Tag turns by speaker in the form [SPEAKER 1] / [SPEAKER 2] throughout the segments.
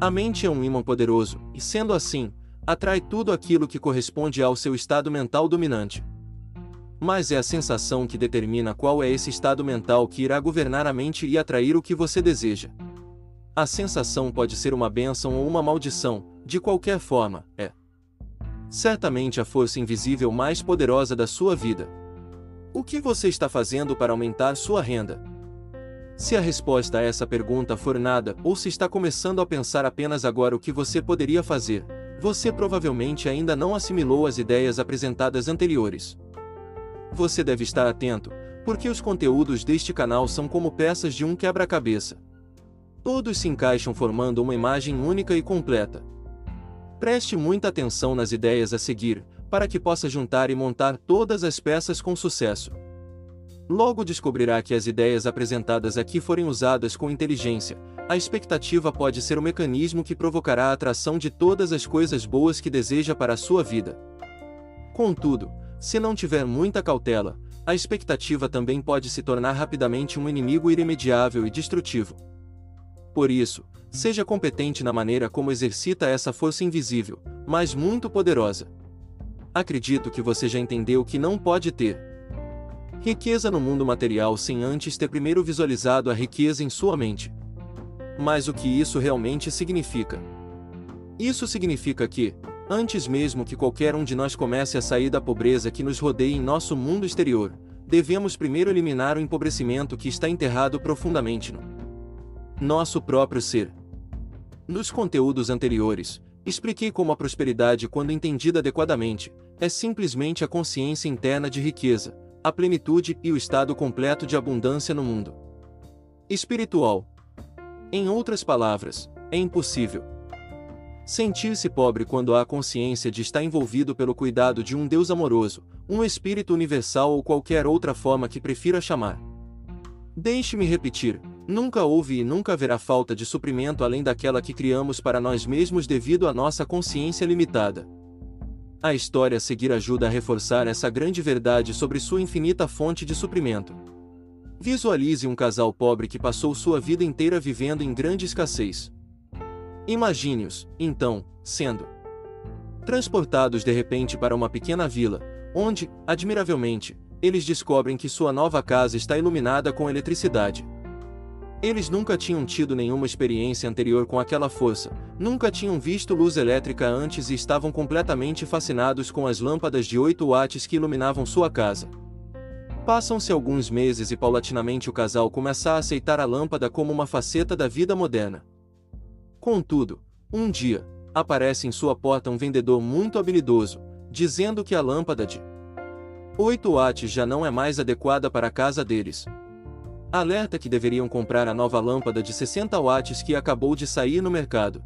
[SPEAKER 1] A mente é um imã poderoso, e sendo assim, atrai tudo aquilo que corresponde ao seu estado mental dominante. Mas é a sensação que determina qual é esse estado mental que irá governar a mente e atrair o que você deseja. A sensação pode ser uma bênção ou uma maldição, de qualquer forma, é certamente a força invisível mais poderosa da sua vida. O que você está fazendo para aumentar sua renda? Se a resposta a essa pergunta for nada, ou se está começando a pensar apenas agora o que você poderia fazer, você provavelmente ainda não assimilou as ideias apresentadas anteriores. Você deve estar atento, porque os conteúdos deste canal são como peças de um quebra-cabeça. Todos se encaixam formando uma imagem única e completa. Preste muita atenção nas ideias a seguir, para que possa juntar e montar todas as peças com sucesso. Logo descobrirá que as ideias apresentadas aqui forem usadas com inteligência, a expectativa pode ser o mecanismo que provocará a atração de todas as coisas boas que deseja para a sua vida. Contudo, se não tiver muita cautela, a expectativa também pode se tornar rapidamente um inimigo irremediável e destrutivo. Por isso, seja competente na maneira como exercita essa força invisível, mas muito poderosa. Acredito que você já entendeu que não pode ter riqueza no mundo material sem antes ter primeiro visualizado a riqueza em sua mente. Mas o que isso realmente significa? Isso significa que, antes mesmo que qualquer um de nós comece a sair da pobreza que nos rodeia em nosso mundo exterior, devemos primeiro eliminar o empobrecimento que está enterrado profundamente no nosso próprio ser. Nos conteúdos anteriores, expliquei como a prosperidade, quando entendida adequadamente, é simplesmente a consciência interna de riqueza, a plenitude e o estado completo de abundância no mundo espiritual. Em outras palavras, é impossível sentir-se pobre quando há consciência de estar envolvido pelo cuidado de um Deus amoroso, um espírito universal ou qualquer outra forma que prefira chamar. Deixe-me repetir: Nunca houve e nunca haverá falta de suprimento além daquela que criamos para nós mesmos devido à nossa consciência limitada. A história a seguir ajuda a reforçar essa grande verdade sobre sua infinita fonte de suprimento. Visualize um casal pobre que passou sua vida inteira vivendo em grande escassez. Imagine-os, então, sendo transportados de repente para uma pequena vila, onde, admiravelmente, eles descobrem que sua nova casa está iluminada com eletricidade. Eles nunca tinham tido nenhuma experiência anterior com aquela força, nunca tinham visto luz elétrica antes e estavam completamente fascinados com as lâmpadas de 8 watts que iluminavam sua casa. Passam-se alguns meses e paulatinamente o casal começa a aceitar a lâmpada como uma faceta da vida moderna. Contudo, um dia, aparece em sua porta um vendedor muito habilidoso, dizendo que a lâmpada de 8 watts já não é mais adequada para a casa deles, Alerta que deveriam comprar a nova lâmpada de 60 watts que acabou de sair no mercado.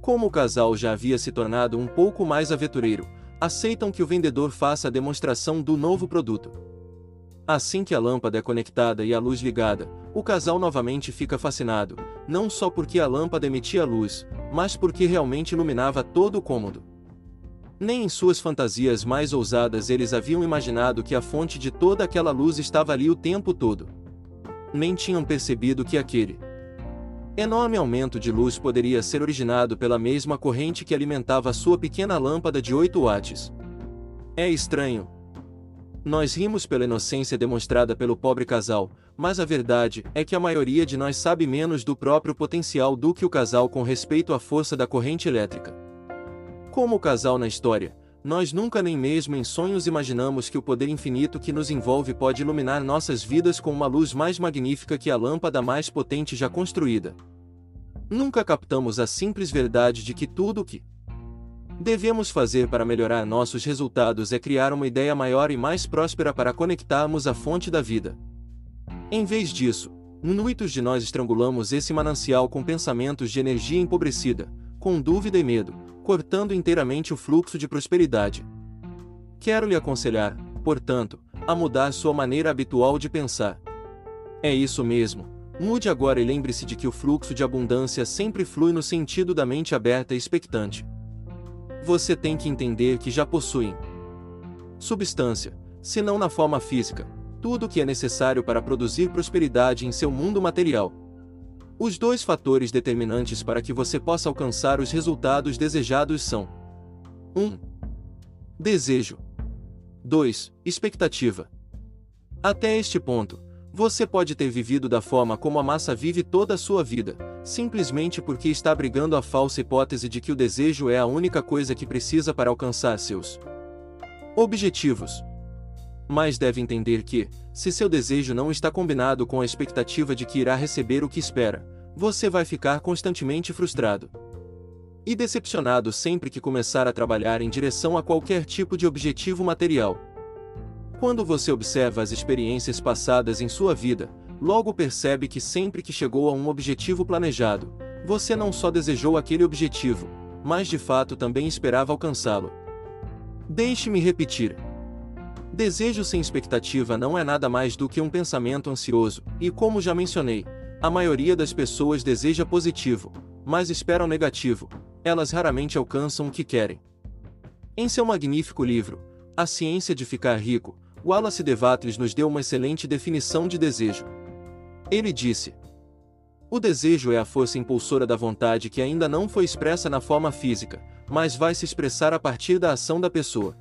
[SPEAKER 1] Como o casal já havia se tornado um pouco mais aventureiro, aceitam que o vendedor faça a demonstração do novo produto. Assim que a lâmpada é conectada e a luz ligada, o casal novamente fica fascinado, não só porque a lâmpada emitia luz, mas porque realmente iluminava todo o cômodo. Nem em suas fantasias mais ousadas eles haviam imaginado que a fonte de toda aquela luz estava ali o tempo todo nem tinham percebido que aquele enorme aumento de luz poderia ser originado pela mesma corrente que alimentava sua pequena lâmpada de 8 watts. É estranho. Nós rimos pela inocência demonstrada pelo pobre casal, mas a verdade é que a maioria de nós sabe menos do próprio potencial do que o casal com respeito à força da corrente elétrica. Como o casal na história, nós nunca nem mesmo em sonhos imaginamos que o poder infinito que nos envolve pode iluminar nossas vidas com uma luz mais magnífica que a lâmpada mais potente já construída. Nunca captamos a simples verdade de que tudo o que devemos fazer para melhorar nossos resultados é criar uma ideia maior e mais próspera para conectarmos a fonte da vida. Em vez disso, muitos de nós estrangulamos esse manancial com pensamentos de energia empobrecida, com dúvida e medo, cortando inteiramente o fluxo de prosperidade. Quero lhe aconselhar, portanto, a mudar sua maneira habitual de pensar. É isso mesmo. Mude agora e lembre-se de que o fluxo de abundância sempre flui no sentido da mente aberta e expectante. Você tem que entender que já possuem substância, se não na forma física, tudo o que é necessário para produzir prosperidade em seu mundo material. Os dois fatores determinantes para que você possa alcançar os resultados desejados são 1. Desejo. 2. Expectativa. Até este ponto, você pode ter vivido da forma como a massa vive toda a sua vida, simplesmente porque está abrigando a falsa hipótese de que o desejo é a única coisa que precisa para alcançar seus objetivos. Mas deve entender que, se seu desejo não está combinado com a expectativa de que irá receber o que espera, você vai ficar constantemente frustrado e decepcionado sempre que começar a trabalhar em direção a qualquer tipo de objetivo material. Quando você observa as experiências passadas em sua vida, logo percebe que sempre que chegou a um objetivo planejado, você não só desejou aquele objetivo, mas de fato também esperava alcançá-lo. Deixe-me repetir. Desejo sem expectativa não é nada mais do que um pensamento ansioso, e como já mencionei, a maioria das pessoas deseja positivo, mas esperam negativo, elas raramente alcançam o que querem. Em seu magnífico livro, A Ciência de Ficar Rico, Wallace Devatris nos deu uma excelente definição de desejo. Ele disse: O desejo é a força impulsora da vontade que ainda não foi expressa na forma física, mas vai se expressar a partir da ação da pessoa.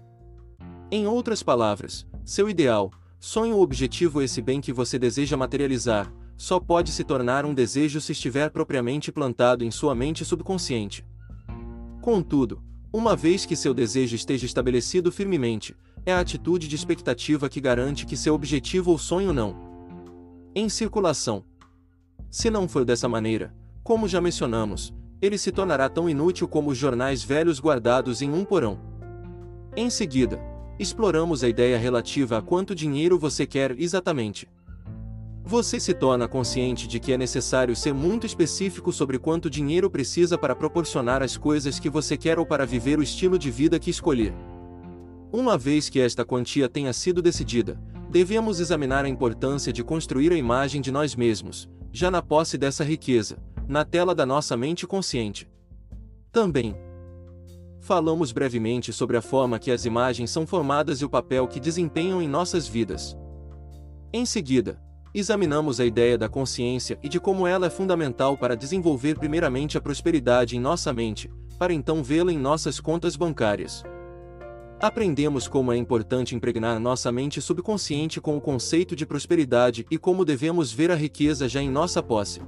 [SPEAKER 1] Em outras palavras, seu ideal, sonho ou objetivo esse bem que você deseja materializar, só pode se tornar um desejo se estiver propriamente plantado em sua mente subconsciente. Contudo, uma vez que seu desejo esteja estabelecido firmemente, é a atitude de expectativa que garante que seu objetivo ou sonho não em circulação. Se não for dessa maneira, como já mencionamos, ele se tornará tão inútil como os jornais velhos guardados em um porão. Em seguida, exploramos a ideia relativa a quanto dinheiro você quer exatamente. Você se torna consciente de que é necessário ser muito específico sobre quanto dinheiro precisa para proporcionar as coisas que você quer ou para viver o estilo de vida que escolher. Uma vez que esta quantia tenha sido decidida, devemos examinar a importância de construir a imagem de nós mesmos, já na posse dessa riqueza, na tela da nossa mente consciente. Também, falamos brevemente sobre a forma que as imagens são formadas e o papel que desempenham em nossas vidas. Em seguida, examinamos a ideia da consciência e de como ela é fundamental para desenvolver primeiramente a prosperidade em nossa mente, para então vê-la em nossas contas bancárias. Aprendemos como é importante impregnar nossa mente subconsciente com o conceito de prosperidade e como devemos ver a riqueza já em nossa posse.